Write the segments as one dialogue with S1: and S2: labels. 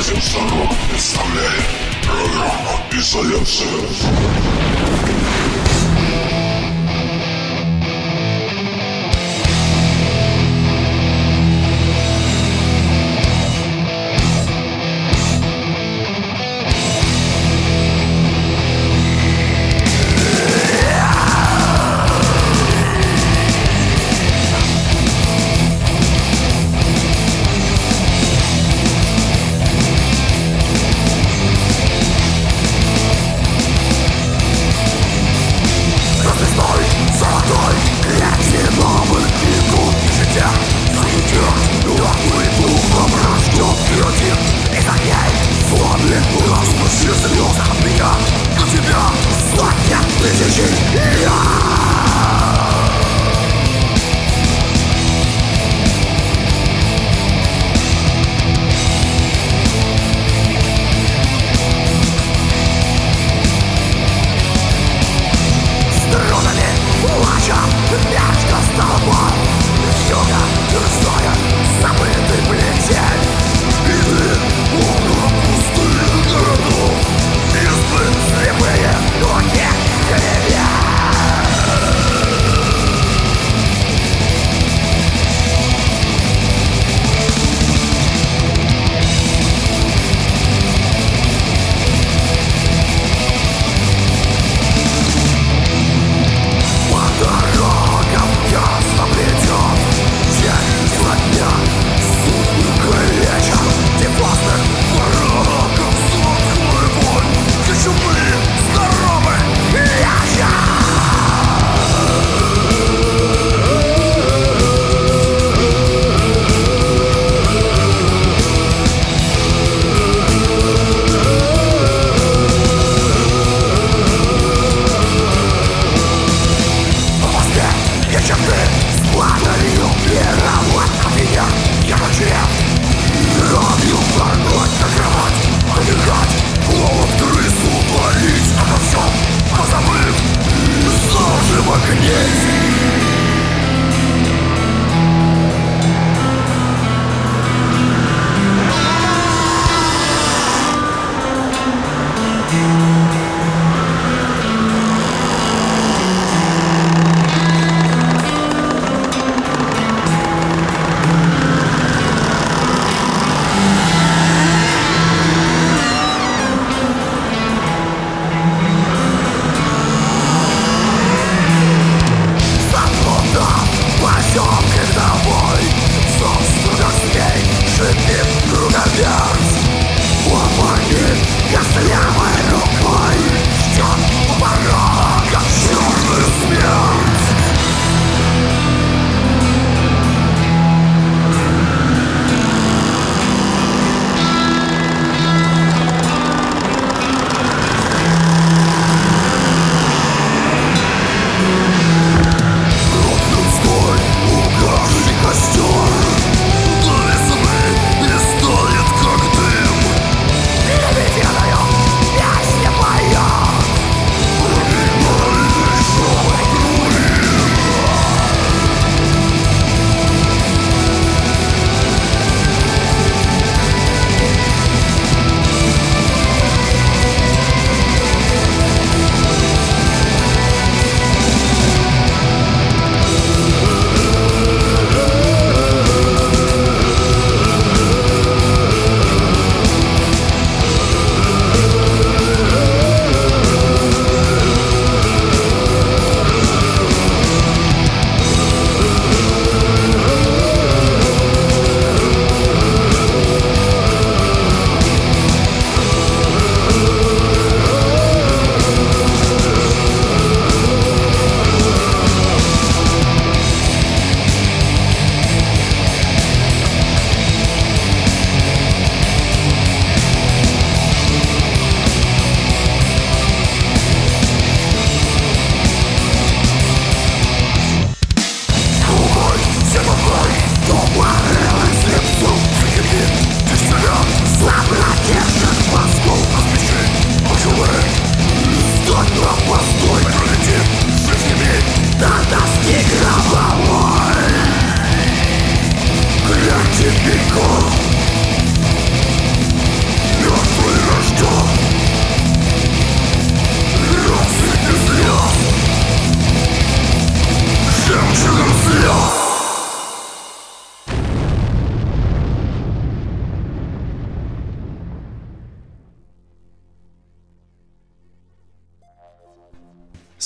S1: связям сторон представляет программа «Изоляция».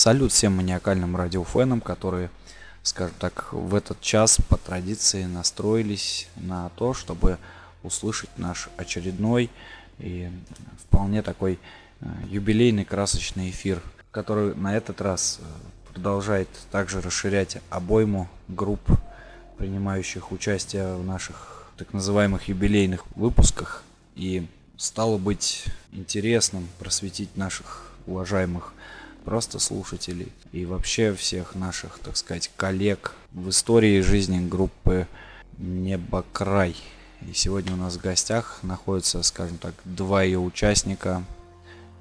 S2: Салют всем маниакальным радиофенам, которые, скажем так, в этот час по традиции настроились на то, чтобы услышать наш очередной и вполне такой э, юбилейный красочный эфир, который на этот раз э, продолжает также расширять обойму групп, принимающих участие в наших так называемых юбилейных выпусках. И стало быть интересным просветить наших уважаемых просто слушателей и вообще всех наших, так сказать, коллег в истории жизни группы Небокрай. И сегодня у нас в гостях находятся, скажем так, два ее участника.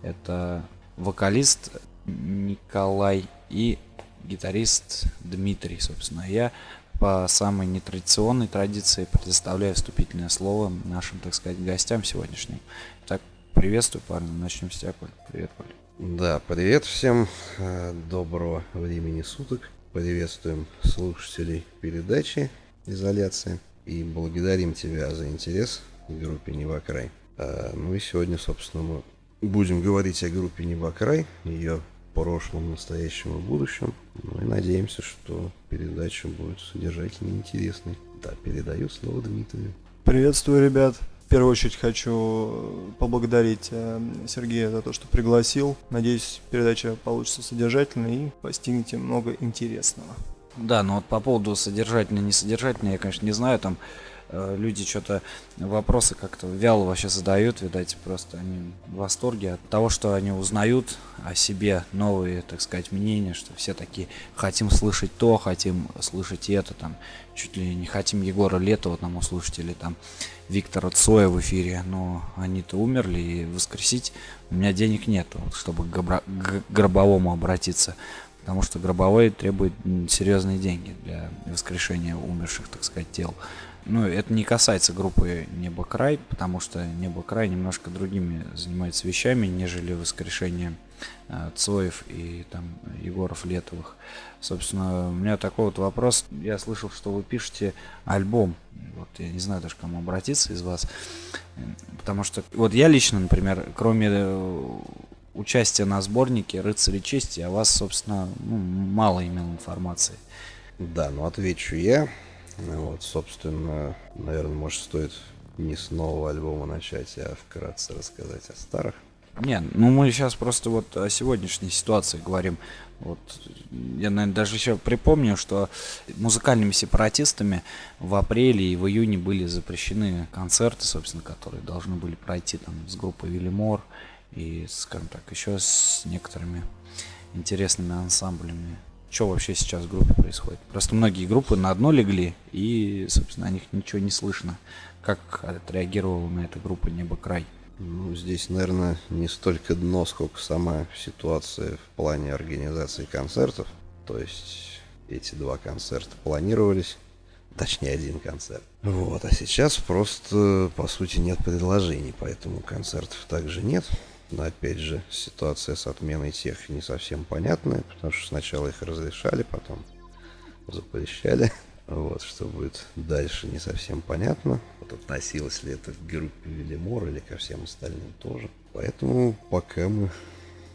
S2: Это вокалист Николай и гитарист Дмитрий, собственно. Я по самой нетрадиционной традиции предоставляю вступительное слово нашим, так сказать, гостям сегодняшним. Так, приветствую, парни. Начнем с тебя, Коль. Привет, Коль.
S3: Да, привет всем. Э, доброго времени суток. Приветствуем слушателей передачи «Изоляция». И благодарим тебя за интерес к группе «Невокрай». Э, ну и сегодня, собственно, мы будем говорить о группе «Невокрай», ее прошлом, настоящем и будущем. Ну и надеемся, что передача будет содержательной и интересной. Да, передаю слово Дмитрию.
S4: Приветствую, ребят первую очередь хочу поблагодарить э, Сергея за то, что пригласил. Надеюсь, передача получится содержательной и постигнете много интересного.
S2: Да, но вот по поводу содержательной, несодержательной, я, конечно, не знаю, там Э, люди что-то вопросы как-то вяло вообще задают, видать, просто они в восторге от того, что они узнают о себе новые, так сказать, мнения, что все такие хотим слышать то, хотим слышать это, там, чуть ли не хотим Егора Летова там услышать, или там Виктора Цоя в эфире, но они-то умерли, и воскресить у меня денег нет, вот, чтобы к гробовому обратиться потому что гробовой требует серьезные деньги для воскрешения умерших, так сказать, тел. Ну, это не касается группы Небо Край, потому что Небо Край немножко другими занимается вещами, нежели воскрешение э, Цоев и там Егоров Летовых. Собственно, у меня такой вот вопрос. Я слышал, что вы пишете альбом. Вот я не знаю даже, к кому обратиться из вас. Потому что вот я лично, например, кроме э, участия на сборнике «Рыцари чести», о вас, собственно, ну, мало имел информации.
S3: Да, ну отвечу я. Вот, собственно, наверное, может, стоит не с нового альбома начать, а вкратце рассказать о старых.
S2: Не, ну мы сейчас просто вот о сегодняшней ситуации говорим. Вот я, наверное, даже еще припомню, что музыкальными сепаратистами в апреле и в июне были запрещены концерты, собственно, которые должны были пройти там с группой Вильямор и, скажем так, еще с некоторыми интересными ансамблями что вообще сейчас в группе происходит. Просто многие группы на одно легли, и, собственно, о них ничего не слышно. Как отреагировала на это группа «Небо край»?
S3: Ну, здесь, наверное, не столько дно, сколько сама ситуация в плане организации концертов. То есть эти два концерта планировались, точнее один концерт. Вот, а сейчас просто, по сути, нет предложений, поэтому концертов также нет. Но опять же, ситуация с отменой тех не совсем понятная, потому что сначала их разрешали, потом запрещали. Вот, что будет дальше, не совсем понятно. Вот относилось ли это к группе Велимор или ко всем остальным тоже. Поэтому пока мы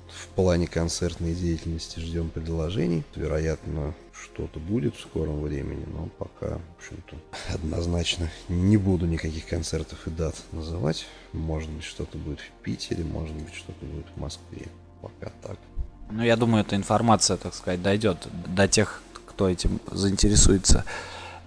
S3: в плане концертной деятельности ждем предложений. Вероятно, что-то будет в скором времени, но пока, в общем-то, однозначно не буду никаких концертов и дат называть. Может быть, что-то будет в Питере, может быть, что-то будет в Москве. Пока так.
S2: Ну, я думаю, эта информация, так сказать, дойдет до тех, кто этим заинтересуется.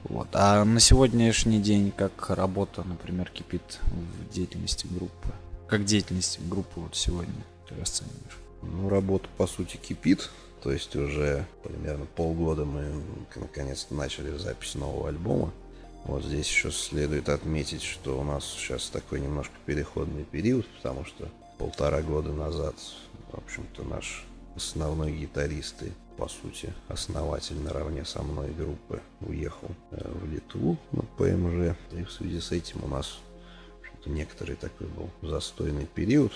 S2: Вот. А на сегодняшний день как работа, например, кипит в деятельности группы? Как деятельность группы вот сегодня ты расцениваешь?
S3: Ну, работа, по сути, кипит. То есть уже примерно полгода мы наконец-то начали запись нового альбома. Вот здесь еще следует отметить, что у нас сейчас такой немножко переходный период, потому что полтора года назад, в общем-то, наш основной гитарист и, по сути, основатель наравне со мной группы уехал э, в Литву на ПМЖ. И в связи с этим у нас некоторый такой был застойный период.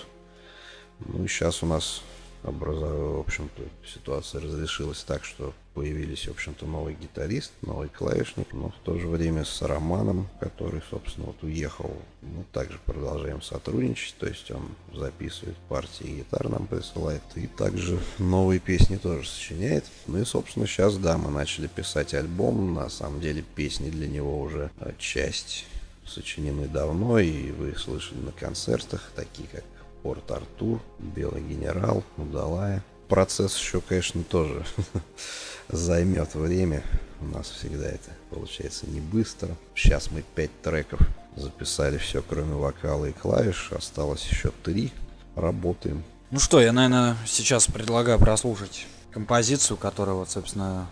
S3: Ну и сейчас у нас образовалась, в общем-то, ситуация разрешилась так, что появились, в общем-то, новый гитарист, новый клавишник, но в то же время с Романом, который, собственно, вот уехал, мы также продолжаем сотрудничать, то есть он записывает партии гитар, нам присылает, и также новые песни тоже сочиняет. Ну и, собственно, сейчас, да, мы начали писать альбом, на самом деле песни для него уже э, часть сочинены давно, и вы слышали на концертах, такие как Порт Артур, Белый генерал, Удалая. Процесс еще, конечно, тоже займет время. У нас всегда это получается не быстро. Сейчас мы пять треков записали все, кроме вокала и клавиш. Осталось еще три. Работаем.
S2: Ну что, я, наверное, сейчас предлагаю прослушать композицию, которая вот, собственно,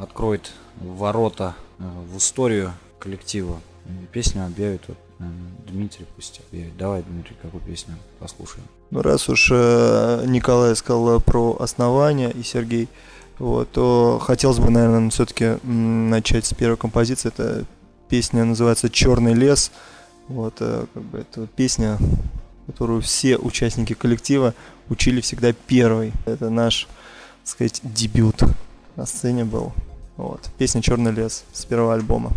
S2: откроет ворота э, в историю коллектива. Песню объявит вот Дмитрий пусть объявит. Давай, Дмитрий, какую песню послушаем?
S1: Ну, раз уж э, Николай сказал про основания и Сергей, вот, то хотелось бы, наверное, все-таки начать с первой композиции. Это песня называется Черный лес. Вот, э, как бы это песня, которую все участники коллектива учили всегда первой. Это наш, так сказать, дебют на сцене был. Вот. Песня Черный лес с первого альбома.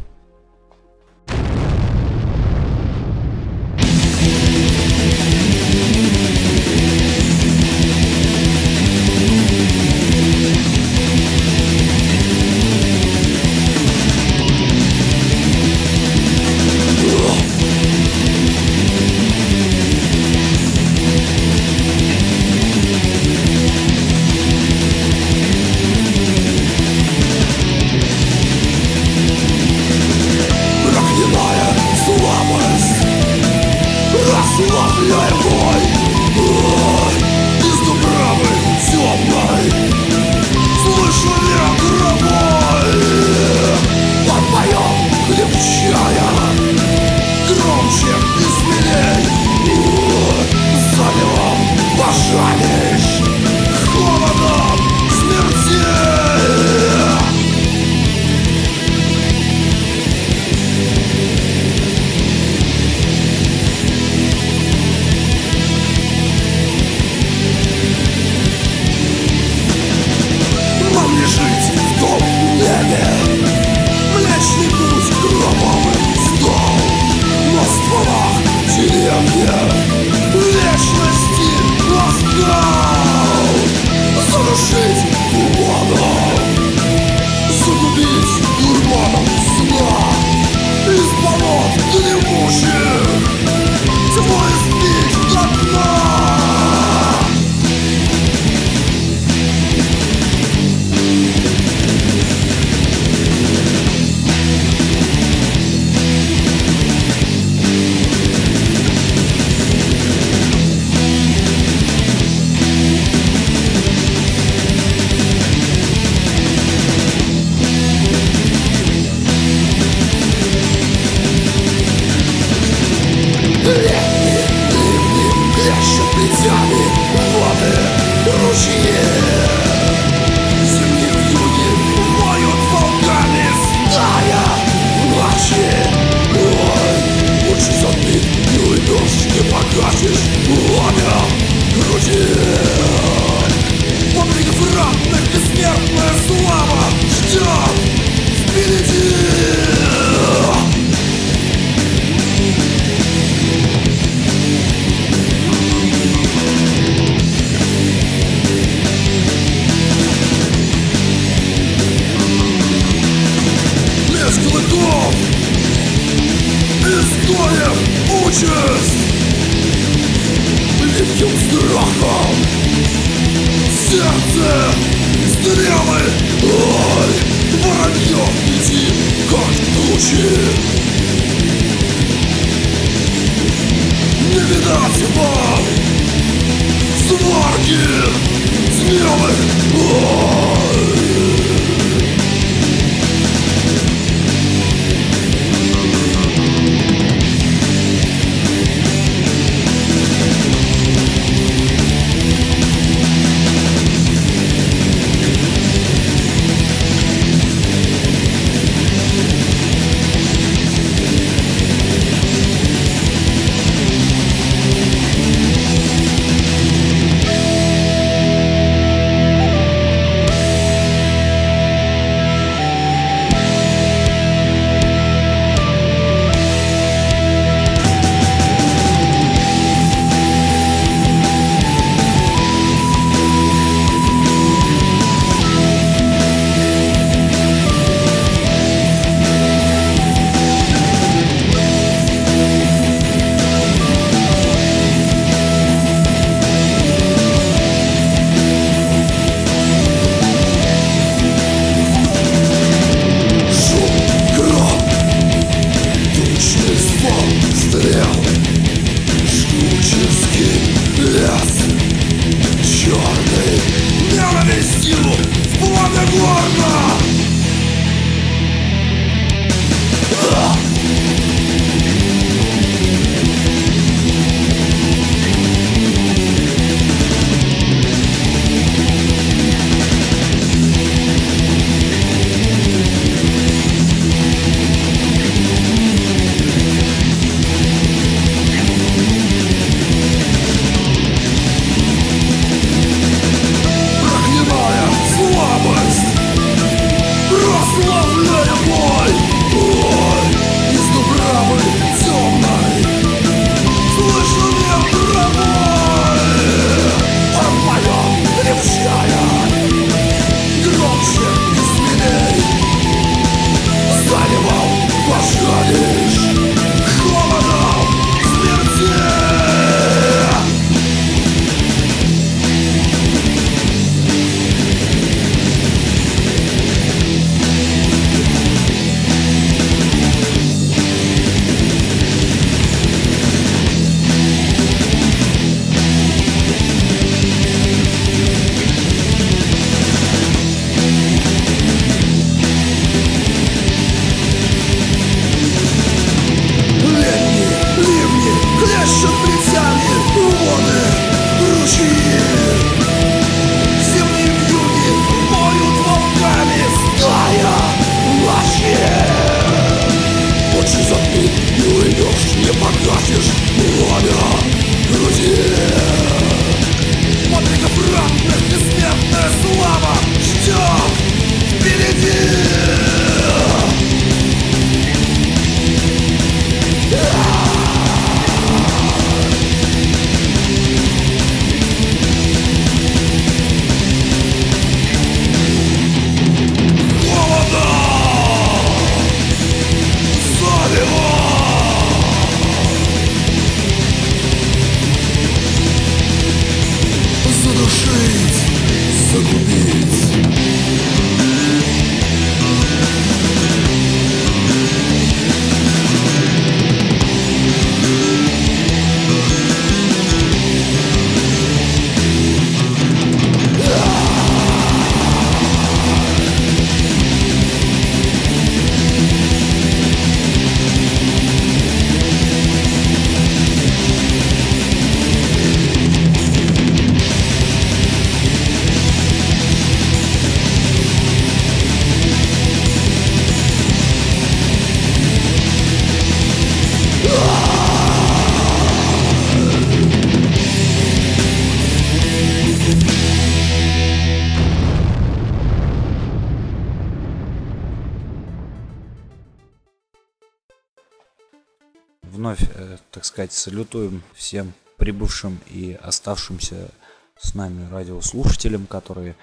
S2: Сказать, салютуем всем прибывшим и оставшимся с нами радиослушателям, которые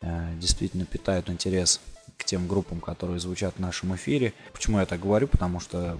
S2: э, действительно питают интерес к тем группам, которые звучат в нашем эфире. Почему я так говорю? Потому что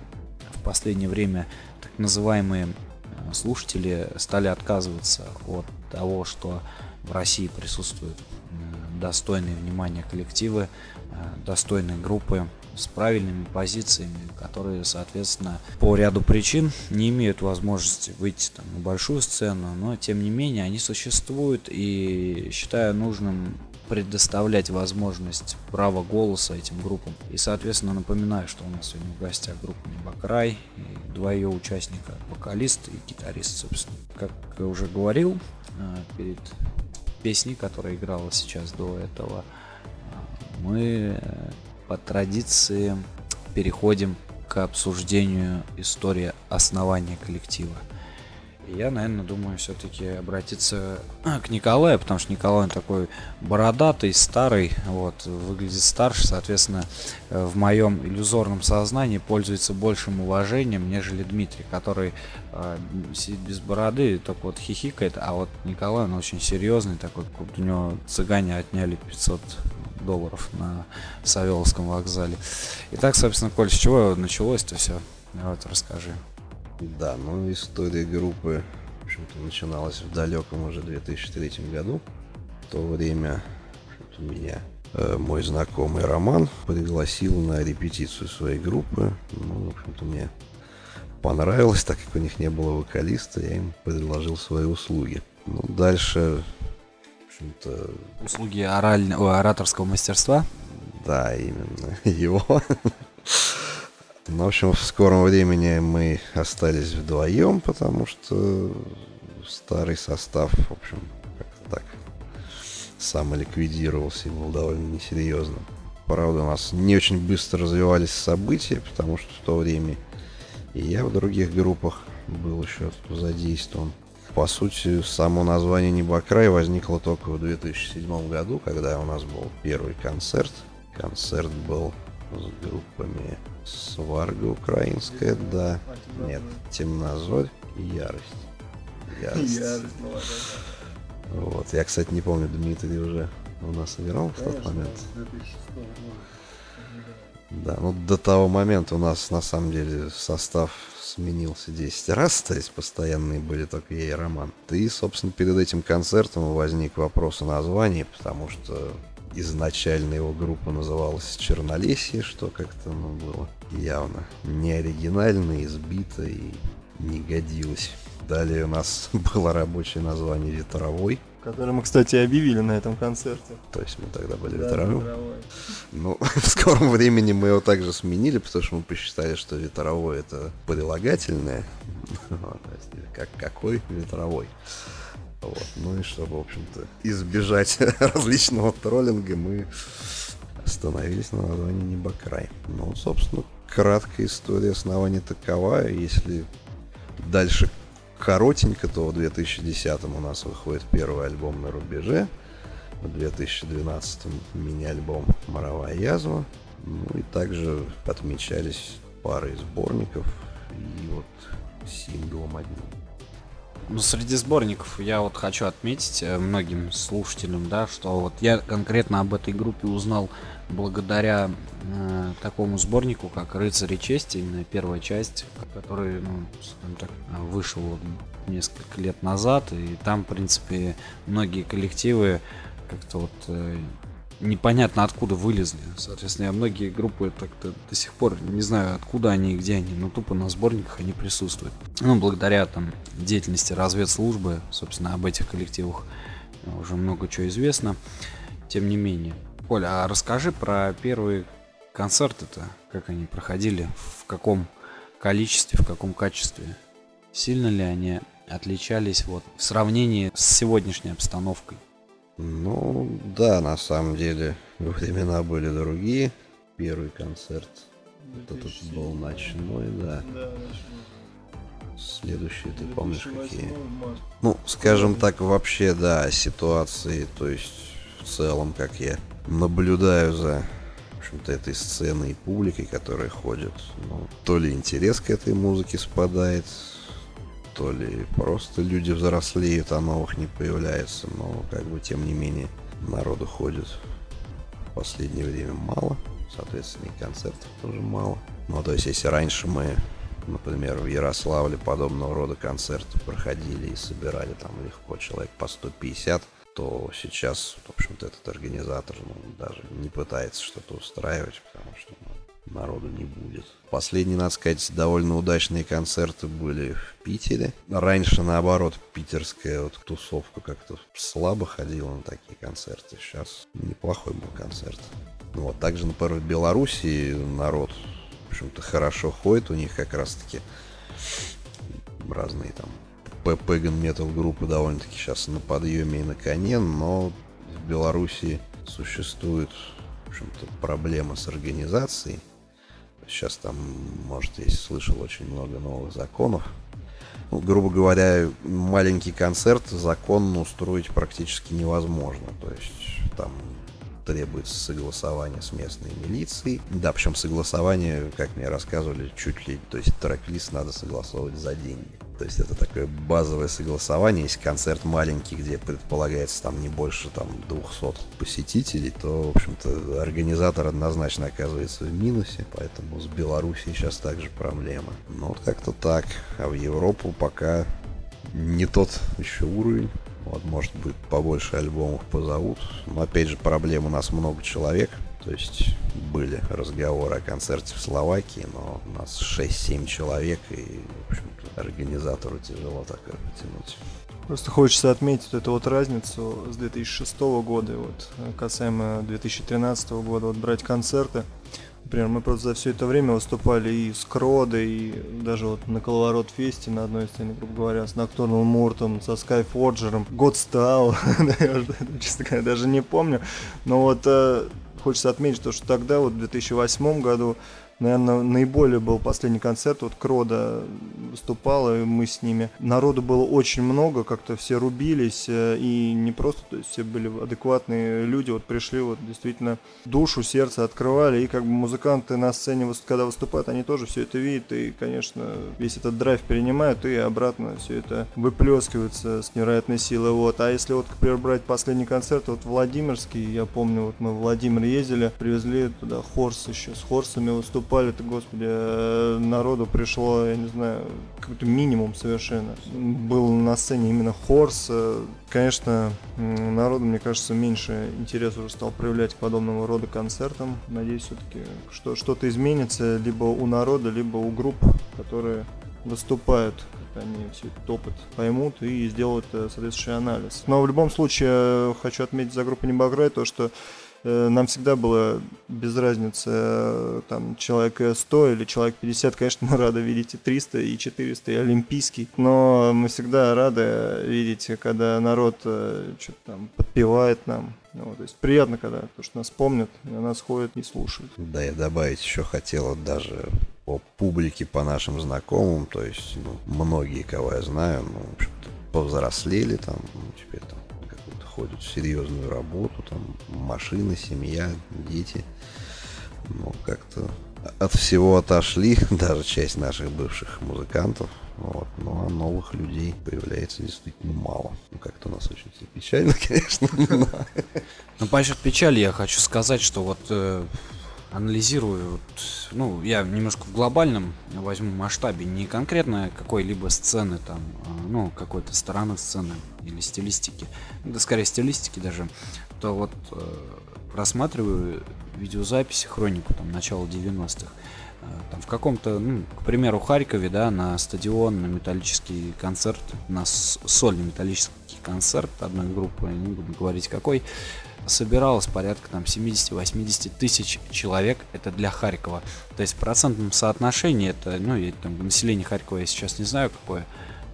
S2: в последнее время так называемые э, слушатели стали отказываться от того, что в России присутствуют э, достойные внимания коллективы, э, достойные группы с правильными позициями, которые, соответственно, по ряду причин не имеют возможности выйти там, на большую сцену, но тем не менее они существуют и считаю нужным предоставлять возможность права голоса этим группам. И, соответственно, напоминаю, что у нас сегодня в гостях группа Небокрай, и два ее участника, вокалист и гитарист, собственно. Как я уже говорил, э, перед песней, которая играла сейчас до этого, э, мы по традиции переходим к обсуждению истории основания коллектива. Я, наверное, думаю все-таки обратиться к Николаю, потому что Николай он такой бородатый, старый, вот, выглядит старше, соответственно, в моем иллюзорном сознании пользуется большим уважением, нежели Дмитрий, который э, сидит без бороды только вот хихикает, а вот Николай, он очень серьезный, такой, у него цыгане отняли 500 долларов на Савеловском вокзале. Итак, собственно, Коль, с чего началось-то все? Вот расскажи.
S3: Да, ну история группы, в общем-то, начиналась в далеком уже 2003 году. В то время меня э, мой знакомый Роман пригласил на репетицию своей группы. Ну, в общем-то, мне понравилось, так как у них не было вокалиста, я им предложил свои услуги. Ну, дальше
S2: общем-то... Услуги ораль... Ораторского мастерства?
S3: Да, именно его. Ну, в общем, в скором времени мы остались вдвоем, потому что старый состав, в общем, как-то так сам ликвидировался и был довольно несерьезным. Правда, у нас не очень быстро развивались события, потому что в то время и я в других группах был еще задействован. По сути, само название Небокрай возникло только в 2007 году, когда у нас был первый концерт. Концерт был с группами Сварга украинская, да. Нет, Темнозорь и Ярость. Ярость. Ярость вот. Я, кстати, не помню, Дмитрий уже у нас играл в тот момент. Да, ну до того момента у нас на самом деле состав сменился 10 раз, то есть постоянные были только я и Роман. И, собственно, перед этим концертом возник вопрос о названии, потому что изначально его группа называлась Чернолесье, что как-то ну, было явно не оригинально, избито и не годилось. Далее у нас было рабочее название «Ветровой»,
S4: Который мы, кстати, объявили на этом концерте.
S3: То есть мы тогда были да, ветровым. Ну, в скором времени мы его также сменили, потому что мы посчитали, что ветровой это прилагательное. как какой ветровой. Вот. Ну и чтобы, в общем-то, избежать различного троллинга, мы остановились на названии Небокрай. Ну, собственно, краткая история основания такова. Если дальше коротенько, то в 2010 у нас выходит первый альбом на рубеже. В 2012 мини-альбом «Моровая язва». Ну и также отмечались пары сборников и вот синглом одним.
S2: Ну, среди сборников я вот хочу отметить э, многим слушателям, да, что вот я конкретно об этой группе узнал благодаря э, такому сборнику, как «Рыцари чести», именно первая часть, который, ну, так, вышел несколько лет назад, и там, в принципе, многие коллективы как-то вот э, непонятно откуда вылезли. Соответственно, я многие группы так-то до сих пор не знаю, откуда они и где они, но тупо на сборниках они присутствуют. Ну, благодаря там деятельности разведслужбы, собственно, об этих коллективах уже много чего известно. Тем не менее. Оля, а расскажи про первые концерты-то, как они проходили, в каком количестве, в каком качестве. Сильно ли они отличались вот в сравнении с сегодняшней обстановкой?
S3: Ну, да, на самом деле, времена были другие. Первый концерт, этот был ночной, да. Следующие, ты помнишь, какие? Ну, скажем так, вообще, да, ситуации, то есть, в целом, как я наблюдаю за общем-то, этой сценой и публикой, которая ходит. Ну, то ли интерес к этой музыке спадает, то ли просто люди взрослеют, а новых не появляется. Но, как бы, тем не менее, народу ходит в последнее время мало. Соответственно, и концертов тоже мало. Ну, то есть, если раньше мы, например, в Ярославле подобного рода концерты проходили и собирали там легко человек по 150, то сейчас, в общем-то, этот организатор ну, даже не пытается что-то устраивать, потому что ну, народу не будет. Последние, надо сказать, довольно удачные концерты были в Питере. Раньше, наоборот, питерская вот тусовка как-то слабо ходила на такие концерты. Сейчас неплохой был концерт. Ну, вот также, например, в Беларуси народ, в общем-то, хорошо ходит. У них как раз-таки разные там пэган метал группы довольно-таки сейчас на подъеме и на коне, но в Беларуси существует, в общем-то, проблема с организацией. Сейчас там, может, я слышал очень много новых законов. Ну, грубо говоря, маленький концерт законно устроить практически невозможно. То есть там требуется согласование с местной милицией. Да, причем согласование, как мне рассказывали, чуть ли, то есть трек-лист надо согласовывать за деньги. То есть это такое базовое согласование. Если концерт маленький, где предполагается там не больше там 200 посетителей, то, в общем-то, организатор однозначно оказывается в минусе. Поэтому с Белоруссией сейчас также проблема. Ну вот как-то так. А в Европу пока не тот еще уровень. Вот, может быть, побольше альбомов позовут. Но, опять же, проблем у нас много человек. То есть были разговоры о концерте в Словакии, но у нас 6-7 человек, и, в общем-то, организатору тяжело так потянуть.
S4: Просто хочется отметить эту вот разницу с 2006 года, вот, касаемо 2013 года, вот брать концерты. Например, мы просто за все это время выступали и с Кродой, и даже вот на Коловорот Фесте на одной сцене, грубо говоря, с Ноктурным Муртом, со Skyforger, Godstyle, я честно говоря, даже не помню. Но вот э, хочется отметить то, что тогда, вот в 2008 году, наверное, наиболее был последний концерт, вот Крода выступала, и мы с ними. Народу было очень много, как-то все рубились, э, и не просто, то есть все были адекватные люди, вот пришли, вот действительно душу, сердце открывали, и как бы музыканты на сцене, когда выступают, они тоже все это видят, и, конечно, весь этот драйв перенимают, и обратно все это выплескивается с невероятной силой, вот. А если вот, например, брать последний концерт, вот Владимирский, я помню, вот мы в Владимир ездили, привезли туда Хорс еще, с Хорсами выступали, выступали-то, господи, э, народу пришло, я не знаю, какой-то минимум совершенно. Был на сцене именно Хорс. Э, конечно, народу, мне кажется, меньше интерес уже стал проявлять к подобного рода концертам. Надеюсь, все-таки что что-то изменится либо у народа, либо у групп, которые выступают они все этот опыт поймут и сделают э, соответствующий анализ. Но в любом случае хочу отметить за группу Небограй то, что нам всегда было без разницы, э, там, человек 100 или человек 50, конечно, мы рады видеть и 300, и 400, и олимпийский, но мы всегда рады видеть, когда народ э, что-то там подпевает нам, ну, то есть приятно, когда то, что нас помнят, на нас ходят и слушают.
S3: Да, я добавить еще хотел, даже по публике, по нашим знакомым, то есть ну, многие, кого я знаю, ну, в общем-то, повзрослели там, ну, теперь там какую-то ходят в серьезную работу, там машины, семья, дети. Ну, как-то от всего отошли, даже часть наших бывших музыкантов. Вот. Ну, а новых людей появляется действительно мало. Ну, как-то у нас очень все печально, конечно.
S2: Ну, по насчет печали я хочу сказать, что вот э, анализирую, вот, ну, я немножко в глобальном возьму масштабе, не конкретно какой-либо сцены там, а, ну, какой-то стороны сцены или стилистики, да скорее стилистики даже, то вот э, просматриваю видеозаписи, хронику там начала 90-х, э, там в каком-то, ну, к примеру, Харькове, да, на стадион, на металлический концерт, на сольный металлический концерт одной группы, не буду говорить какой, собиралось порядка там 70-80 тысяч человек, это для Харькова. То есть в процентном соотношении, это, ну, я, там, население Харькова я сейчас не знаю какое,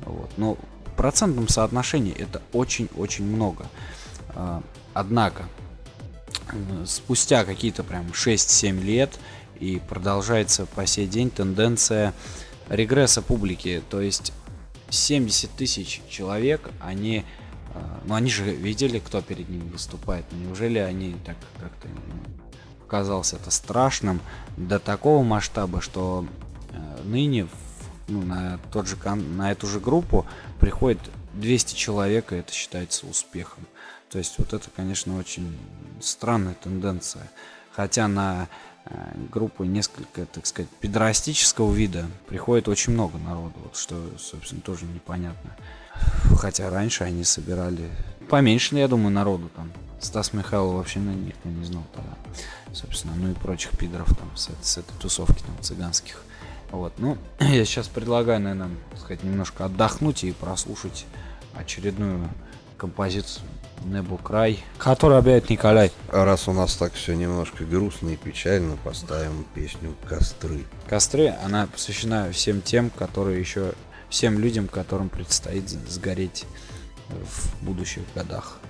S2: вот, но в процентном соотношении это очень-очень много. А, однако, спустя какие-то прям 6-7 лет и продолжается по сей день тенденция регресса публики. То есть 70 тысяч человек, они, ну они же видели, кто перед ними выступает. Но неужели они так как-то показалось это страшным до такого масштаба, что э, ныне ну, на, тот же, на эту же группу приходит 200 человек, и это считается успехом. То есть вот это, конечно, очень странная тенденция. Хотя на э, группу несколько, так сказать, педрастического вида приходит очень много народу, вот что, собственно, тоже непонятно. Хотя раньше они собирали поменьше, я думаю, народу там. Стас Михайлов вообще на них не знал тогда. Собственно, ну и прочих пидоров там с, с этой тусовки там цыганских. Вот, ну, я сейчас предлагаю, наверное, сказать, немножко отдохнуть и прослушать очередную композицию Небо Край, который объявит Николай.
S3: А раз у нас так все немножко грустно и печально, поставим песню «Костры».
S2: «Костры», она посвящена всем тем, которые еще, всем людям, которым предстоит сгореть в будущих годах.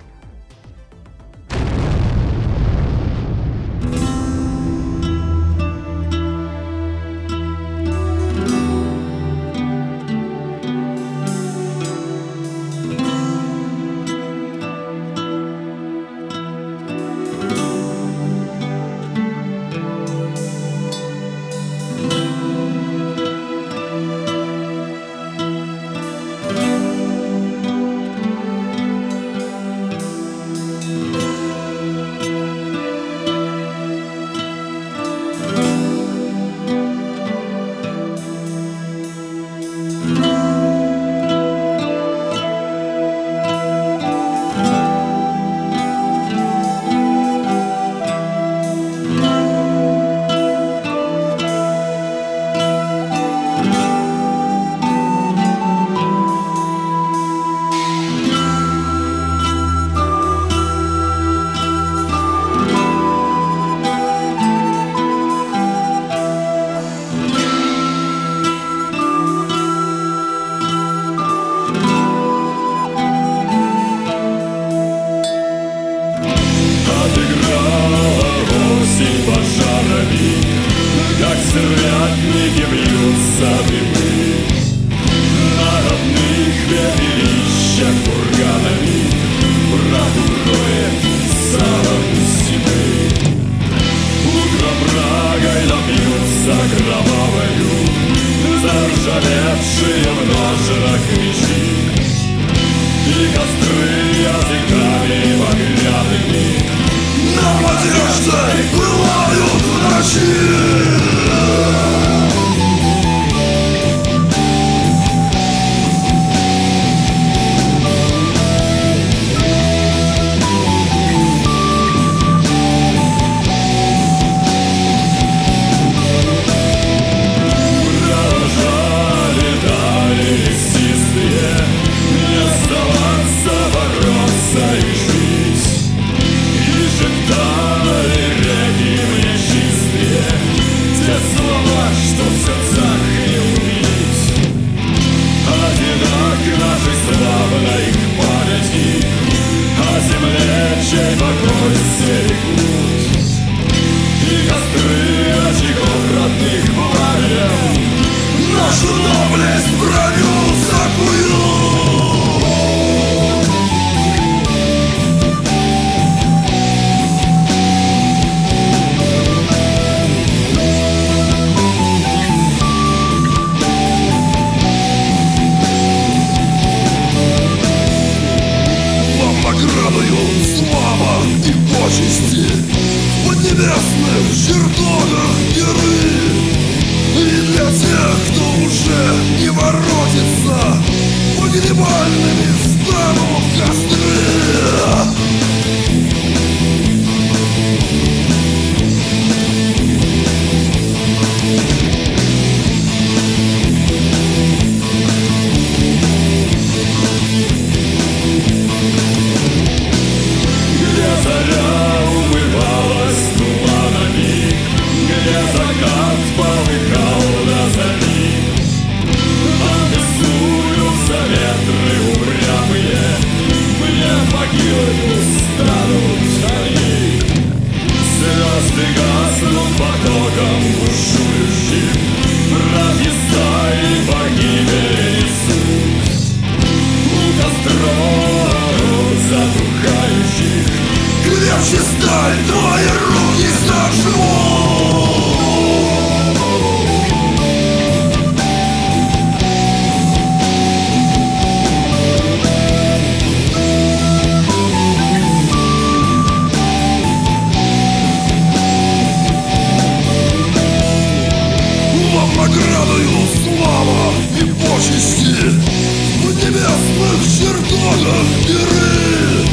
S1: Небесных чертогах миры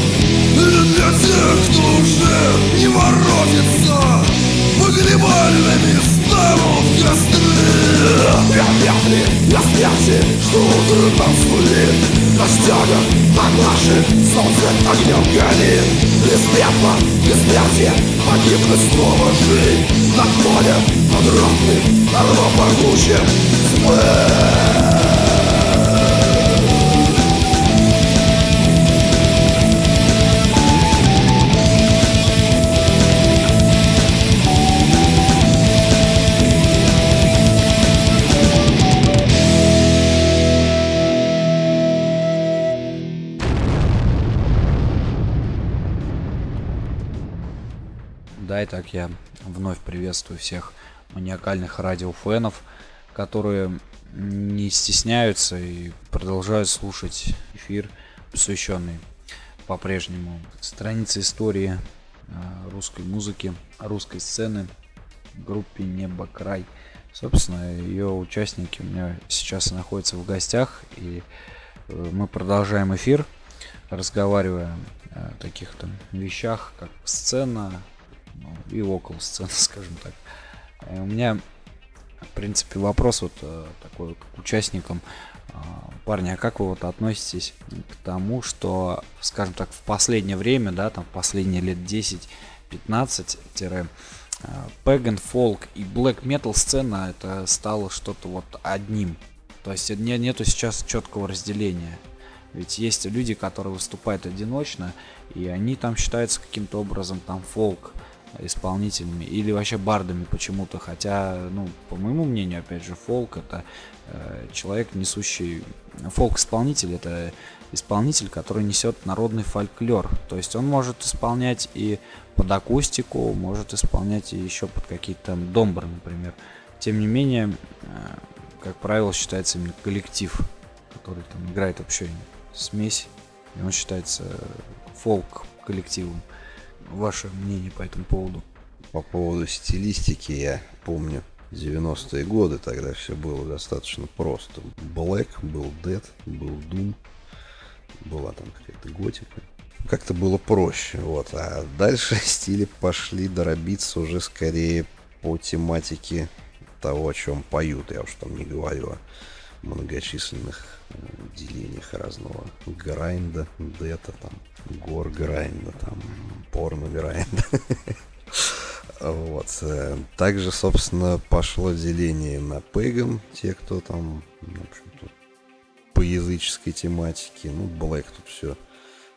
S1: И для тех, кто уже не воротится Погребальными станут костры. Пятли на смерти, что утром нам сулит На стягах на наших солнце огнем горит. Без пепла, без смерти погибнуть снова жить. Над полем, над ровным, орлом могучим
S2: Да, и так я вновь приветствую всех маниакальных радиофенов, которые не стесняются и продолжают слушать эфир, посвященный по-прежнему странице истории а, русской музыки, русской сцены, группе Небо Край. Собственно, ее участники у меня сейчас находятся в гостях, и э, мы продолжаем эфир, разговаривая о таких там вещах, как сцена, и около сцены, скажем так. Э, У меня, в принципе, вопрос вот э, такой к участникам. А, Парни, а как вы вот относитесь к тому, что, скажем так, в последнее время, да, там последние лет 10-15 тире Пэган, фолк и блэк метал сцена это стало что-то вот одним. То есть не, нету сейчас четкого разделения. Ведь есть люди, которые выступают одиночно, и они там считаются каким-то образом там фолк исполнителями или вообще бардами почему-то. Хотя, ну, по моему мнению, опять же, фолк это э, человек, несущий... Фолк-исполнитель это исполнитель, который несет народный фольклор. То есть он может исполнять и под акустику, может исполнять и еще под какие-то там домбры, например. Тем не менее, э, как правило, считается именно коллектив, который там играет вообще смесь, и он считается фолк коллективом. Ваше мнение по этому поводу?
S3: По поводу стилистики я помню 90-е годы, тогда все было достаточно просто. Black, был Dead, был Doom, была там какая-то готика. Как-то было проще, вот. А дальше стили пошли дробиться уже скорее по тематике того, о чем поют. Я уж там не говорю о многочисленных э, делениях разного грайнда, дета, там, гор грайнда, там, порно грайнда. Вот. э, Также, собственно, пошло деление на пегом, те, кто там, в общем-то, по языческой тематике. Ну, Блэк тут все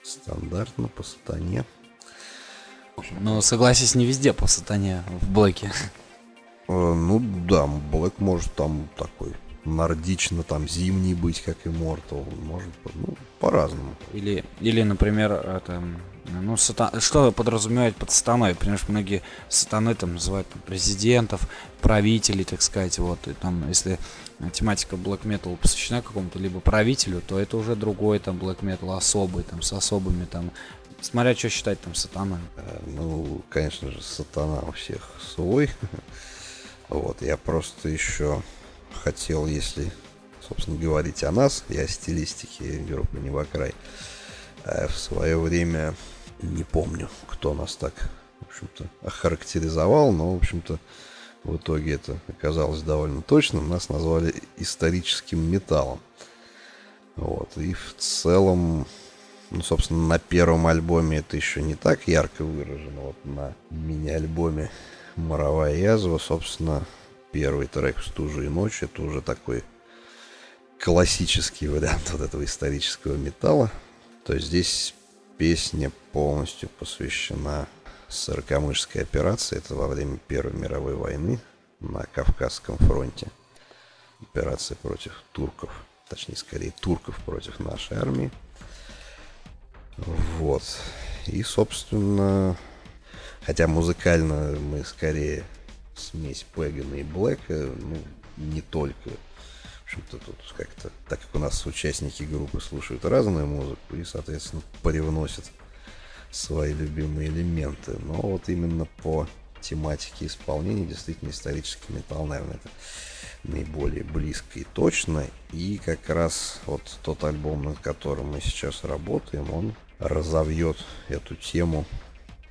S3: стандартно, по сатане.
S2: Ну, согласись, не везде по сатане в блэке.
S3: Э, Ну да, Блэк может там такой нордично, там, зимний быть, как Immortal. Может, ну, по-разному.
S2: Или, или, например, это, ну, сата- что подразумевает под сатаной? Понимаешь, многие сатаны там называют президентов, правителей, так сказать, вот, и там, если тематика black metal посвящена какому-то либо правителю, то это уже другой там black metal особый, там, с особыми там, смотря что считать там сатаной.
S3: Э, Ну, конечно же, сатана у всех свой. Вот, я просто еще хотел, если, собственно, говорить о нас, и о стилистике группы Небокрай, э, в свое время, не помню, кто нас так, в общем-то, охарактеризовал, но, в общем-то, в итоге это оказалось довольно точным. Нас назвали историческим металлом. Вот, и в целом, ну, собственно, на первом альбоме это еще не так ярко выражено. Вот на мини-альбоме «Моровая язва», собственно, первый трек «В стужу и ночь» это уже такой классический вариант вот этого исторического металла. То есть здесь песня полностью посвящена Сорокомышской операции. Это во время Первой мировой войны на Кавказском фронте. Операция против турков. Точнее, скорее, турков против нашей армии. Вот. И, собственно, хотя музыкально мы скорее смесь Пегана и Блэка, ну, не только. В общем-то, тут как-то, так как у нас участники группы слушают разную музыку и, соответственно, привносят свои любимые элементы. Но вот именно по тематике исполнения действительно исторический металл, наверное, это наиболее близко и точно. И как раз вот тот альбом, над которым мы сейчас работаем, он разовьет эту тему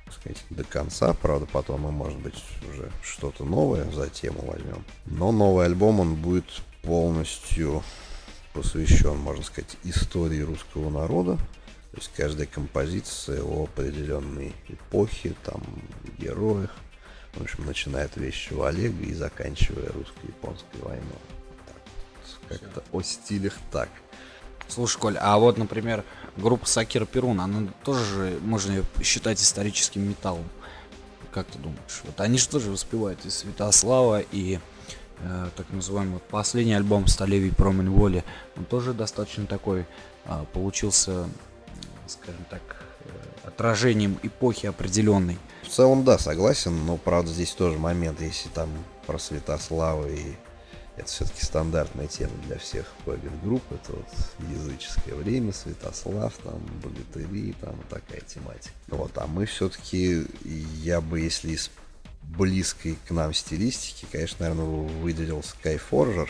S3: так сказать, до конца. Правда, потом мы, может быть, уже что-то новое за тему возьмем. Но новый альбом, он будет полностью посвящен, можно сказать, истории русского народа. То есть каждая композиция о определенной эпохе, там, героях. В общем, начиная от вещего Олега и заканчивая русско-японской войной. Как-то о стилях так.
S2: Слушай, Коль, а вот, например, группа Сакира Перун, она тоже же можно ее считать историческим металлом. Как ты думаешь? Вот они же тоже воспевают и Святослава, и э, так называемый вот последний альбом «Столевий промен воли». Он тоже достаточно такой а, получился, скажем так, э, отражением эпохи определенной.
S3: В целом, да, согласен, но, правда, здесь тоже момент, если там про Святослава и это все-таки стандартная тема для всех плагин групп, это вот языческое время, Святослав, там, богатыри, там, такая тематика. Вот, а мы все-таки, я бы, если из близкой к нам стилистики, конечно, наверное, выделил Skyforger,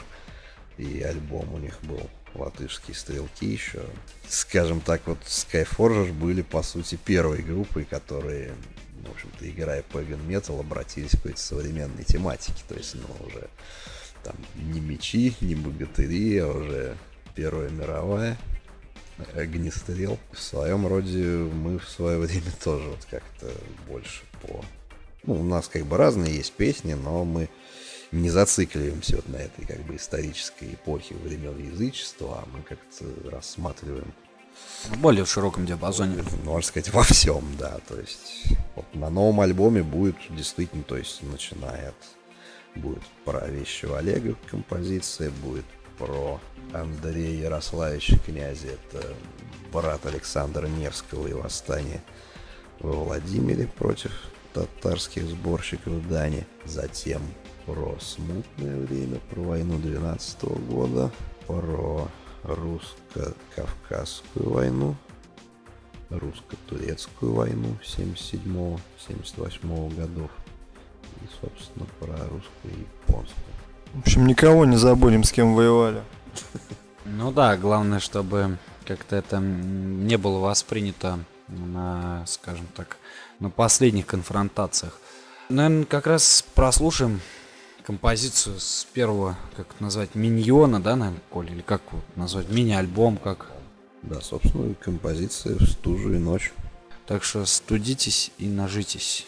S3: и альбом у них был латышские стрелки еще. Скажем так, вот Skyforger были, по сути, первой группой, которые, в общем-то, играя Pagan Metal, обратились к какой-то современной тематике. То есть, ну, уже там не мечи, не богатыри, а уже Первая мировая, огнестрел. В своем роде мы в свое время тоже вот как-то больше по... Ну, у нас как бы разные есть песни, но мы не зацикливаемся вот на этой как бы исторической эпохе времен язычества, а мы как-то рассматриваем,
S2: Более в широком диапазоне.
S3: можно сказать, во всем, да. То есть вот на новом альбоме будет действительно, то есть начиная от будет про вещего Олега композиция, будет про Андрея Ярославича князя, это брат Александра Невского и восстание во Владимире против татарских сборщиков Дани. Затем про смутное время, про войну 12 года, про русско-кавказскую войну, русско-турецкую войну 77-78 годов и, собственно, про русскую и японскую.
S4: В общем, никого не забудем, с кем воевали.
S2: Ну да, главное, чтобы как-то это не было воспринято на, скажем так, на последних конфронтациях. Наверное, как раз прослушаем композицию с первого, как это назвать, миньона, да, наверное, Коль, или как вот назвать, мини-альбом, как.
S3: Да, собственно, композиция в стужу и ночь.
S2: Так что студитесь и нажитесь.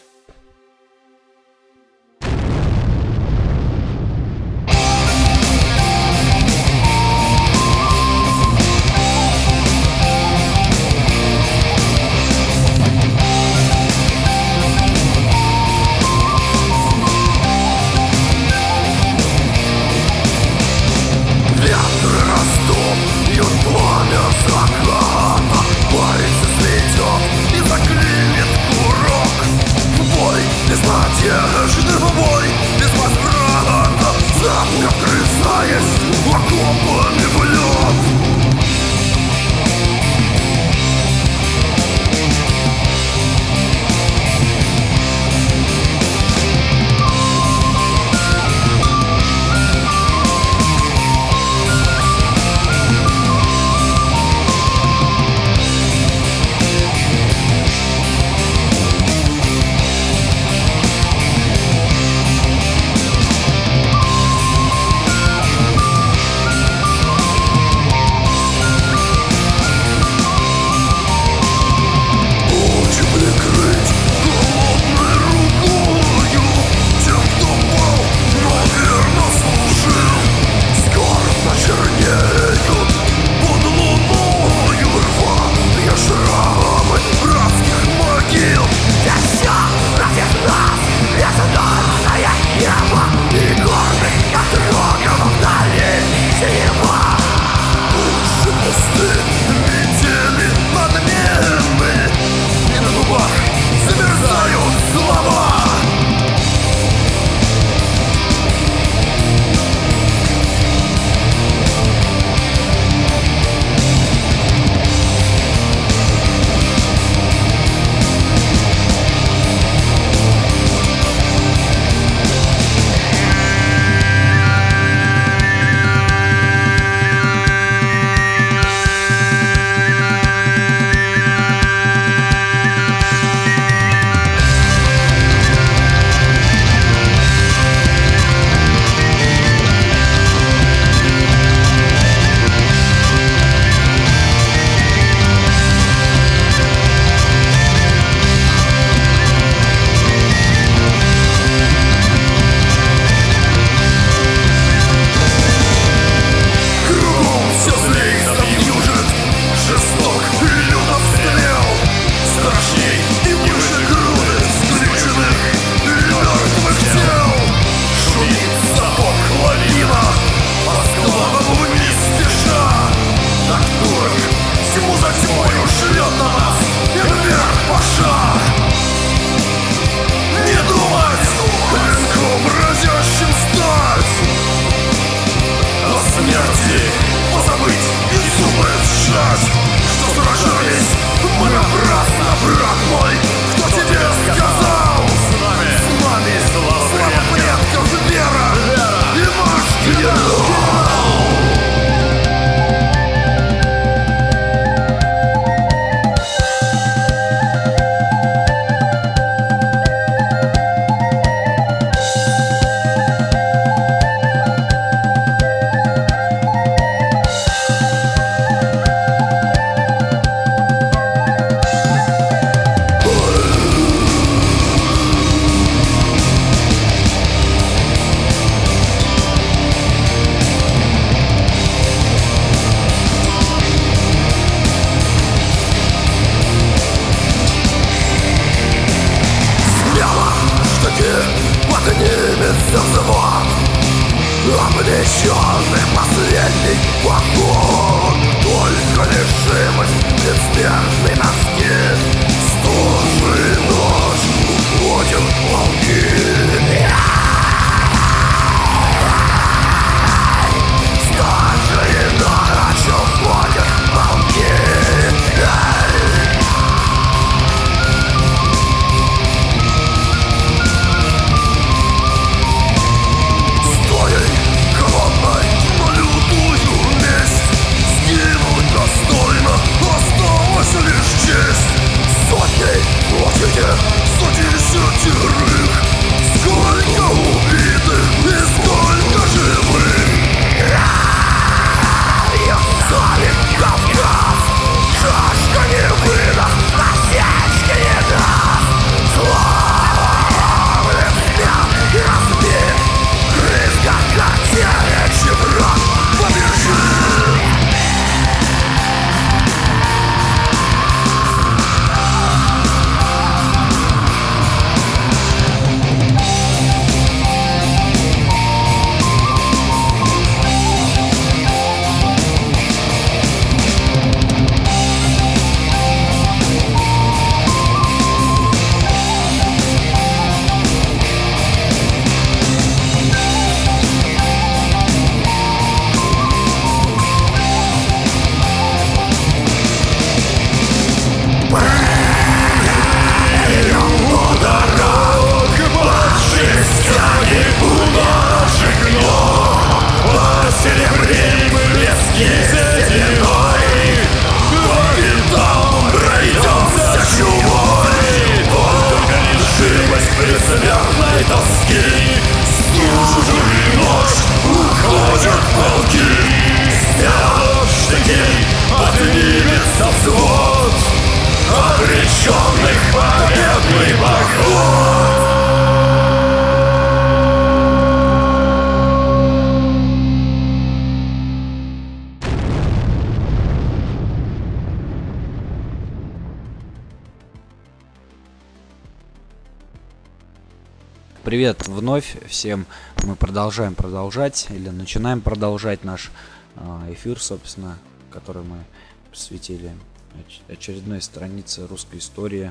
S2: Привет вновь всем. Мы продолжаем продолжать или начинаем продолжать наш а, эфир, собственно, который мы посвятили оч- очередной странице русской истории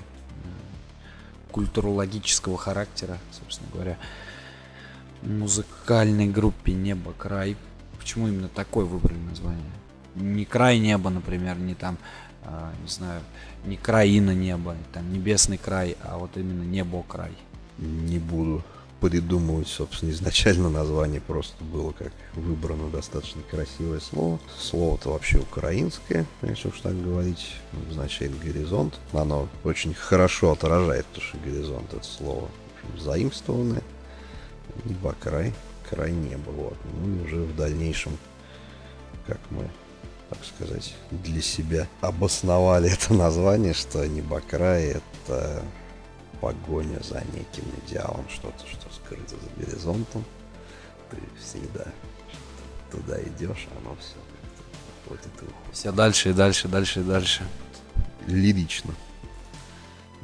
S2: культурологического характера, собственно говоря, музыкальной группе «Небо край». Почему именно такое выбрали название? Не край неба, например, не там, а, не знаю, не краина неба, там небесный край, а вот именно небо край.
S3: Не буду придумывать, собственно, изначально название просто было как выбрано достаточно красивое слово. Слово-то вообще украинское, если уж так говорить, означает горизонт. Оно очень хорошо отражает, потому что горизонт это слово общем, заимствованное. Небо край, край неба. Вот. Ну и уже в дальнейшем, как мы, так сказать, для себя обосновали это название, что небокрай это погоня за неким идеалом, что-то, что скрыто за горизонтом. Ты всегда туда идешь, а оно все уходит и уходит.
S2: Все дальше и дальше, дальше и дальше.
S3: Лирично.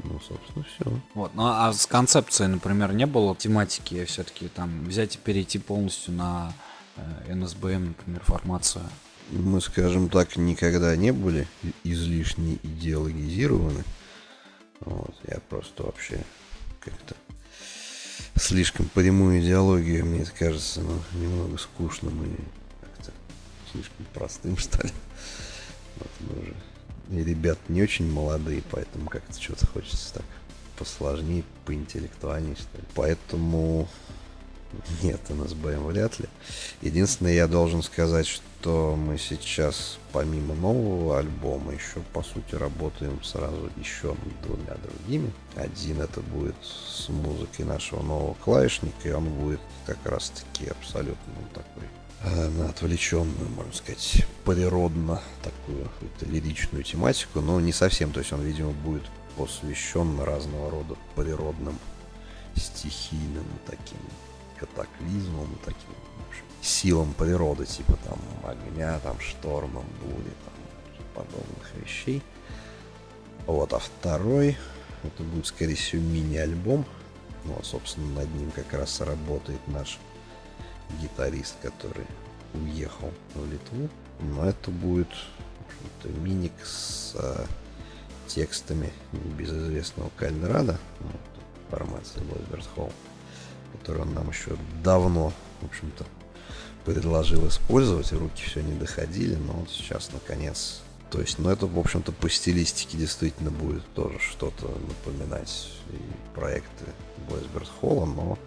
S3: Ну, собственно, все.
S2: Вот. Ну а с концепцией, например, не было тематики все-таки там взять и перейти полностью на э, НСБМ, например, формацию.
S3: Мы, скажем так, никогда не были излишне идеологизированы. Вот, я просто вообще как-то слишком прямую идеологию, мне это кажется, ну, немного скучным и как-то слишком простым, что ли. Вот мы уже и ребят не очень молодые, поэтому как-то что-то хочется так посложнее, поинтеллектуальнее, что ли. Поэтому нет, НСБМ вряд ли. Единственное, я должен сказать, что мы сейчас, помимо нового альбома, еще, по сути, работаем сразу еще двумя другими. Один это будет с музыкой нашего нового клавишника, и он будет как раз-таки абсолютно такой э, на отвлеченную, можно сказать, природно такую лиричную тематику, но не совсем, то есть он, видимо, будет посвящен разного рода природным стихийным таким катаклизмом, таким общем, силам природы, типа там огня, там штормом, бури, там подобных вещей. Вот, а второй, это будет, скорее всего, мини-альбом. Ну, Вот, собственно, над ним как раз работает наш гитарист, который уехал в Литву. Но это будет, миник с э, текстами небезызвестного Кальдрада, ну, формации Лойберт Холл который он нам еще давно, в общем-то, предложил использовать. Руки все не доходили, но вот сейчас, наконец... То есть, ну, это, в общем-то, по стилистике действительно будет тоже что-то напоминать и проекты Блэсберт Холла, но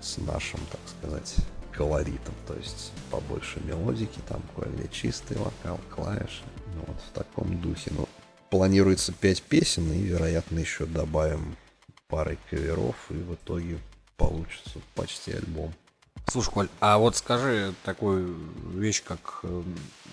S3: с нашим, так сказать, колоритом. То есть, побольше мелодики, там более чистый вокал, клавиши. Ну, вот в таком духе. Ну, планируется пять песен, и, вероятно, еще добавим парой каверов, и в итоге получится почти альбом.
S2: Слушай, Коль, а вот скажи такую вещь, как э,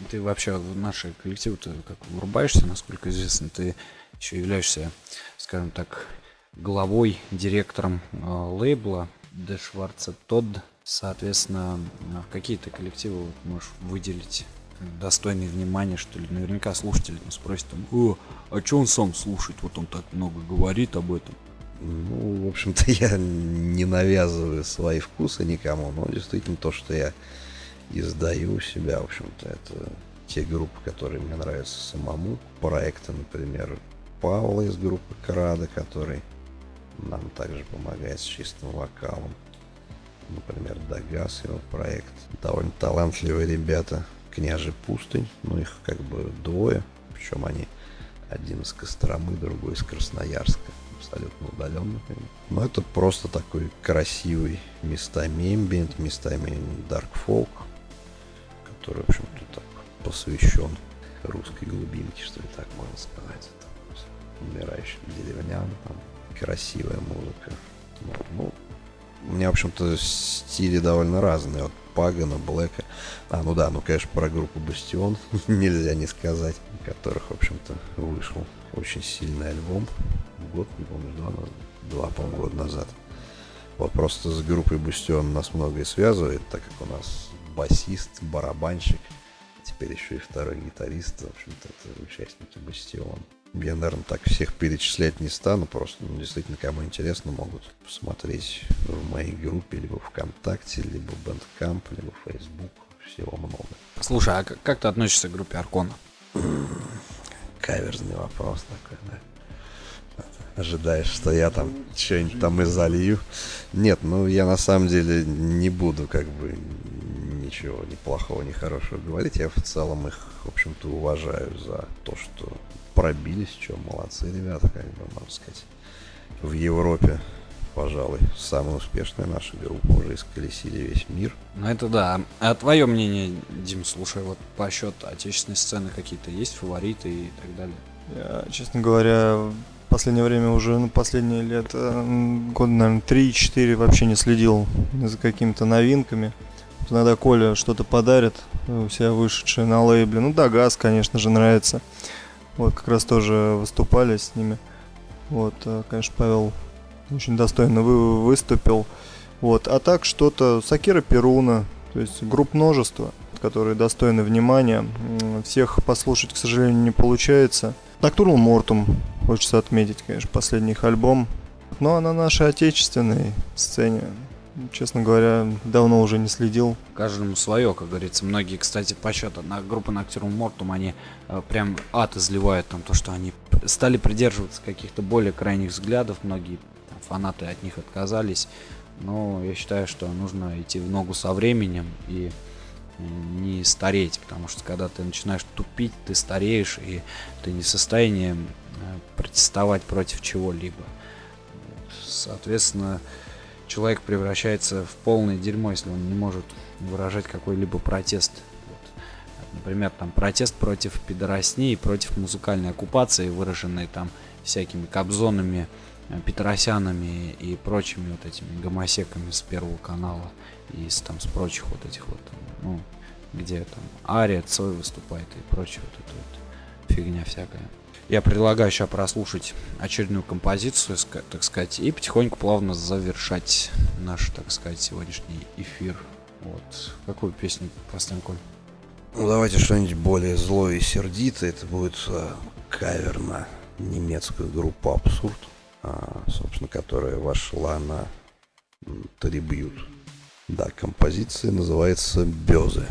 S2: ты вообще в наши коллективы-то как врубаешься, насколько известно, ты еще являешься, скажем так, главой, директором э, лейбла Де Шварца Тодд. Соответственно, э, в какие-то коллективы можешь выделить достойные внимания, что ли. Наверняка слушатели спросят, там, «О, а что он сам слушает? Вот он так много говорит об этом.
S3: Ну, в общем-то, я не навязываю свои вкусы никому, но действительно то, что я издаю себя, в общем-то, это те группы, которые мне нравятся самому. Проекты, например, Павла из группы Крада, который нам также помогает с чистым вокалом. Например, Дагас, его проект. Довольно талантливые ребята. Княжий Пустынь, ну их как бы двое, причем они один из Костромы, другой из Красноярска абсолютно удаленно. Но это просто такой красивый местами эмбиент, местами dark folk, который, в общем-то, так посвящен русской глубинке, что ли, так можно сказать. Это умирающим деревням, там, красивая музыка. Ну, ну, у меня, в общем-то, стили довольно разные. От Пагана, Блэка. А, ну да, ну, конечно, про группу Бастион нельзя не сказать, которых, в общем-то, вышел очень сильный альбом. Год, не помню, два, два по-моему, года назад. Вот просто с группой Бастион нас многое связывает, так как у нас басист, барабанщик, теперь еще и второй гитарист, в общем-то, это участники Бастион. Я, наверное, так всех перечислять не стану, просто ну, действительно, кому интересно, могут посмотреть в моей группе, либо ВКонтакте, либо Bandcamp, либо Facebook, всего много.
S2: Слушай, а как, как ты относишься к группе Аркона?
S3: Каверзный вопрос такой, да. Ожидаешь, что я там что-нибудь там и залью. Нет, ну я на самом деле не буду как бы ничего ни плохого, ни хорошего говорить. Я в целом их, в общем-то, уважаю за то, что пробились, что молодцы ребята, как бы, можно сказать. В Европе, пожалуй, самая успешная наша группа, уже исколесили весь мир.
S2: Ну это да. А твое мнение, Дим, слушай, вот по счету отечественной сцены какие-то есть фавориты и так далее?
S4: Я, честно говоря, в последнее время уже, ну, последние лет, э, года, наверное, 3-4 вообще не следил за какими-то новинками. Вот Иногда Коля что-то подарит, э, у себя вышедшее на лейбле. Ну да, газ, конечно же, нравится. Вот как раз тоже выступали с ними. Вот, э, конечно, Павел очень достойно вы, выступил. Вот, а так что-то Сакира Перуна, то есть групп множество, которые достойны внимания. Всех послушать, к сожалению, не получается. Ноктурнал Мортум, хочется отметить, конечно, последний их альбом. Ну а на нашей отечественной сцене, честно говоря, давно уже не следил.
S2: Каждому свое, как говорится. Многие, кстати, по счету на группу Nocturne Mortum, они э, прям ад изливают там то, что они стали придерживаться каких-то более крайних взглядов. Многие там, фанаты от них отказались. Но я считаю, что нужно идти в ногу со временем и м, не стареть, потому что когда ты начинаешь тупить, ты стареешь, и ты не в состоянии э, протестовать против чего-либо. Соответственно, человек превращается в полное дерьмо, если он не может выражать какой-либо протест. Например, там протест против пидоросни и против музыкальной оккупации, выраженной там всякими кобзонами, э, петросянами и прочими вот этими гомосеками с первого канала и с, там, с прочих вот этих вот, ну, где там Ария, Цой выступает и прочее вот это вот фигня всякая. Я предлагаю сейчас прослушать очередную композицию, так сказать, и потихоньку плавно завершать наш, так сказать, сегодняшний эфир. Вот. Какую песню поставим, Коль?
S3: Ну, давайте что-нибудь более злое и сердитое. Это будет э, кавер на немецкую группу Абсурд, а, собственно, которая вошла на трибьют. Да, композиция называется «Безы».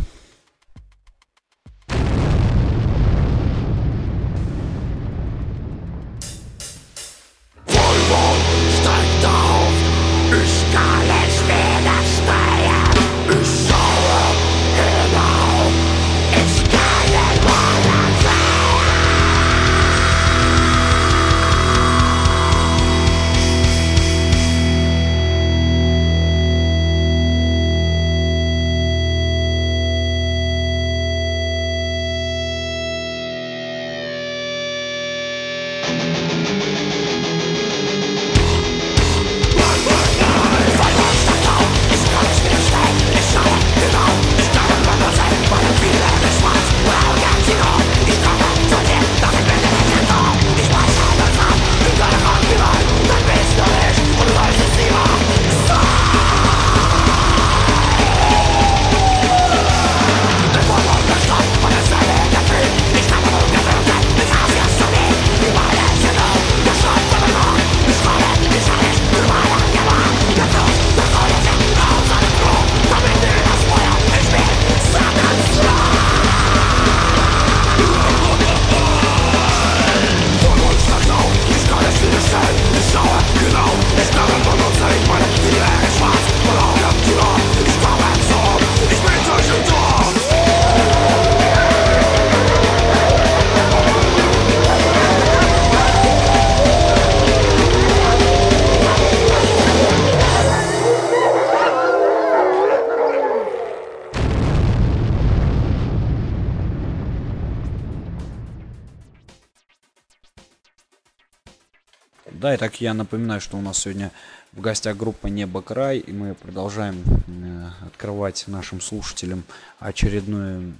S2: Да, и так я напоминаю, что у нас сегодня в гостях группа Небо Край, и мы продолжаем э, открывать нашим слушателям очередную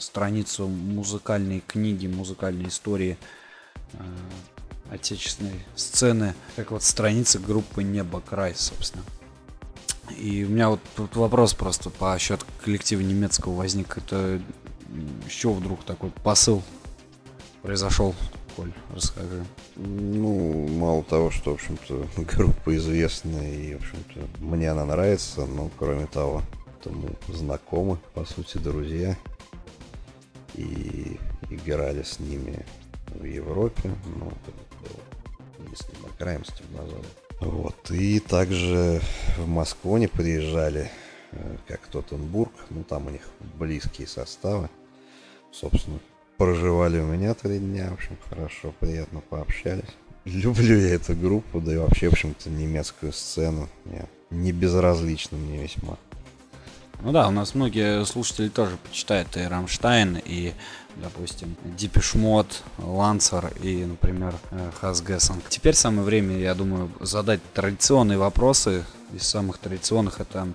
S2: страницу музыкальной книги, музыкальной истории э, отечественной сцены, как вот страница группы Небо Край, собственно. И у меня вот тут вопрос просто по счету коллектива немецкого возник. Это чего вдруг такой посыл произошел Коль, расскажи.
S3: Ну, мало того, что, в общем-то, группа известная и, в общем-то, мне она нравится, но, кроме того, то мы знакомы, по сути, друзья. И играли с ними в Европе, ну, это было, если на Краймс назад. Вот, и также в Москву они приезжали, э, как Тоттенбург, ну, там у них близкие составы. Собственно, проживали у меня три дня, в общем, хорошо, приятно пообщались. Люблю я эту группу, да и вообще, в общем-то, немецкую сцену. Я не безразлична мне весьма.
S2: Ну да, у нас многие слушатели тоже почитают и Рамштайн, и, допустим, Дипишмот, Лансер и, например, э, Хасгессинг. Теперь самое время, я думаю, задать традиционные вопросы. Из самых традиционных это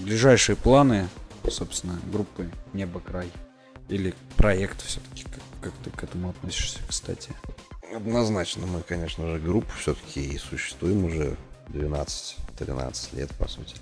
S2: ближайшие планы, собственно, группы Небо Край. Или проект все-таки, как, как ты к этому относишься, кстати?
S3: Однозначно, мы, конечно же, группа все-таки и существуем уже 12-13 лет, по сути.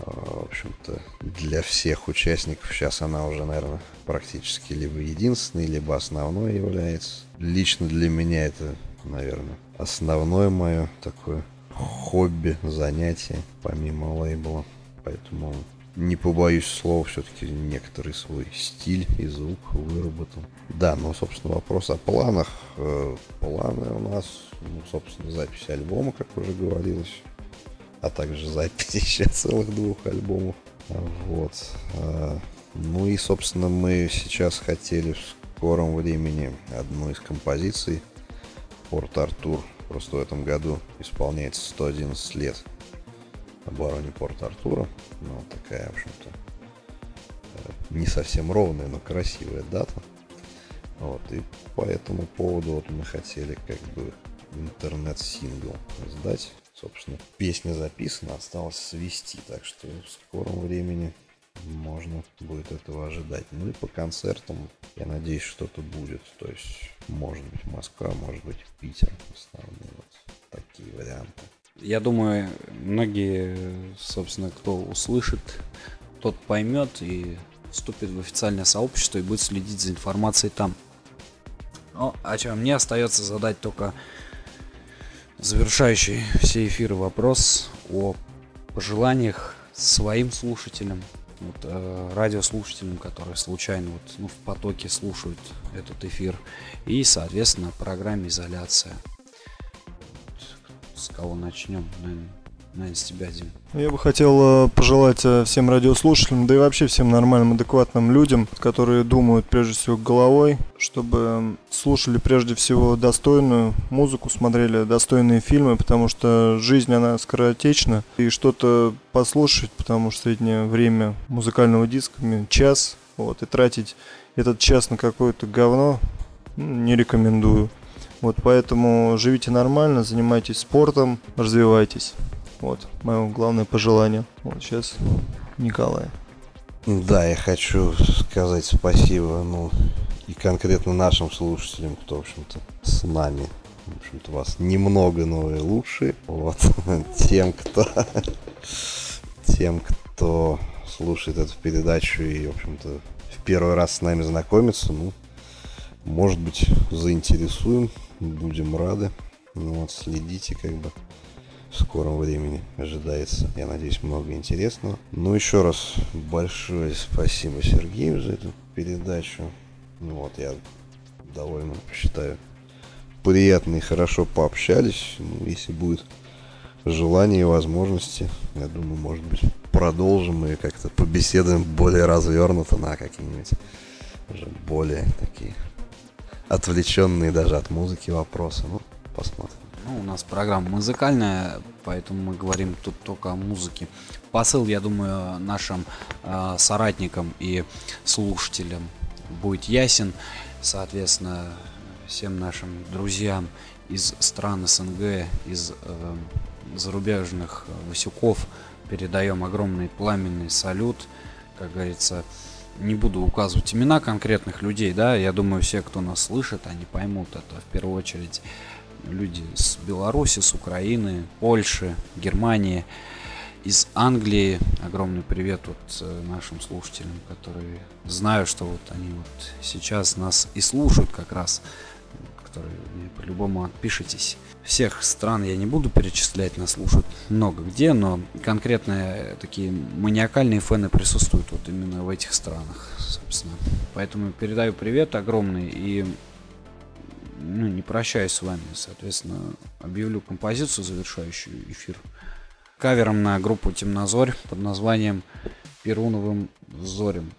S3: А, В общем-то, для всех участников сейчас она уже, наверное, практически либо единственной, либо основной является. Лично для меня это, наверное, основное мое такое хобби, занятие, помимо лейбла. Поэтому не побоюсь слова, все-таки некоторый свой стиль и звук выработал. Да, ну, собственно, вопрос о планах. Э, Планы у нас, ну, собственно, запись альбома, как уже говорилось, а также запись еще целых двух альбомов. Вот. А, Ну и, собственно, мы сейчас хотели в скором времени одну из композиций Порт Артур. Просто в этом году исполняется 111 лет обороне Порт Артура. Ну, такая, в общем-то, э, не совсем ровная, но красивая дата. Вот, и по этому поводу вот мы хотели как бы интернет-сингл издать. Собственно, песня записана, осталось свести, так что в скором времени можно будет этого ожидать. Ну и по концертам, я надеюсь, что-то будет. То есть, может быть, Москва, может быть, Питер. Основные вот такие варианты.
S2: Я думаю, многие, собственно, кто услышит, тот поймет и вступит в официальное сообщество и будет следить за информацией там. Ну, а что, мне остается задать только завершающий все эфиры вопрос о пожеланиях своим слушателям, вот, э, радиослушателям, которые случайно вот, ну, в потоке слушают этот эфир, и, соответственно, программе изоляция. С кого начнем? Наверное, наверное, с тебя, Дим.
S4: Я бы хотел э, пожелать э, всем радиослушателям, да и вообще всем нормальным, адекватным людям, которые думают прежде всего головой, чтобы слушали прежде всего достойную музыку, смотрели достойные фильмы, потому что жизнь, она скоротечна, и что-то послушать, потому что среднее время музыкального диска час, вот, и тратить этот час на какое-то говно не рекомендую. Вот поэтому живите нормально, занимайтесь спортом, развивайтесь. Вот, мое главное пожелание. Вот сейчас Николай.
S3: Да, я хочу сказать спасибо, ну, и конкретно нашим слушателям, кто, в общем-то, с нами. В общем-то, вас немного, но и лучше. Вот. Тем, кто... Тем, кто слушает эту передачу и, в общем-то, в первый раз с нами знакомится, ну, может быть, заинтересуем, будем рады. Ну вот, следите, как бы в скором времени ожидается, я надеюсь, много интересного. Ну, еще раз большое спасибо Сергею за эту передачу. Ну, вот, я довольно считаю приятно и хорошо пообщались. Ну, если будет желание и возможности, я думаю, может быть, продолжим и как-то побеседуем более развернуто на какие-нибудь уже более такие отвлеченные даже от музыки вопросы. Ну, посмотрим.
S2: Ну, у нас программа музыкальная, поэтому мы говорим тут только о музыке. Посыл, я думаю, нашим э, соратникам и слушателям будет ясен. Соответственно, всем нашим друзьям из стран СНГ, из э, зарубежных Васюков передаем огромный пламенный салют. Как говорится, не буду указывать имена конкретных людей, да, я думаю, все, кто нас слышит, они поймут это в первую очередь люди с Беларуси, с Украины, Польши, Германии из Англии. Огромный привет вот э, нашим слушателям, которые знаю, что вот они вот сейчас нас и слушают как раз, которые мне по-любому отпишитесь. Всех стран я не буду перечислять, нас слушают много где, но конкретно такие маниакальные фэны присутствуют вот именно в этих странах, собственно. Поэтому передаю привет огромный и ну, не прощаюсь с вами, соответственно, объявлю композицию, завершающую эфир, кавером на группу Темнозорь под названием Перуновым зорем.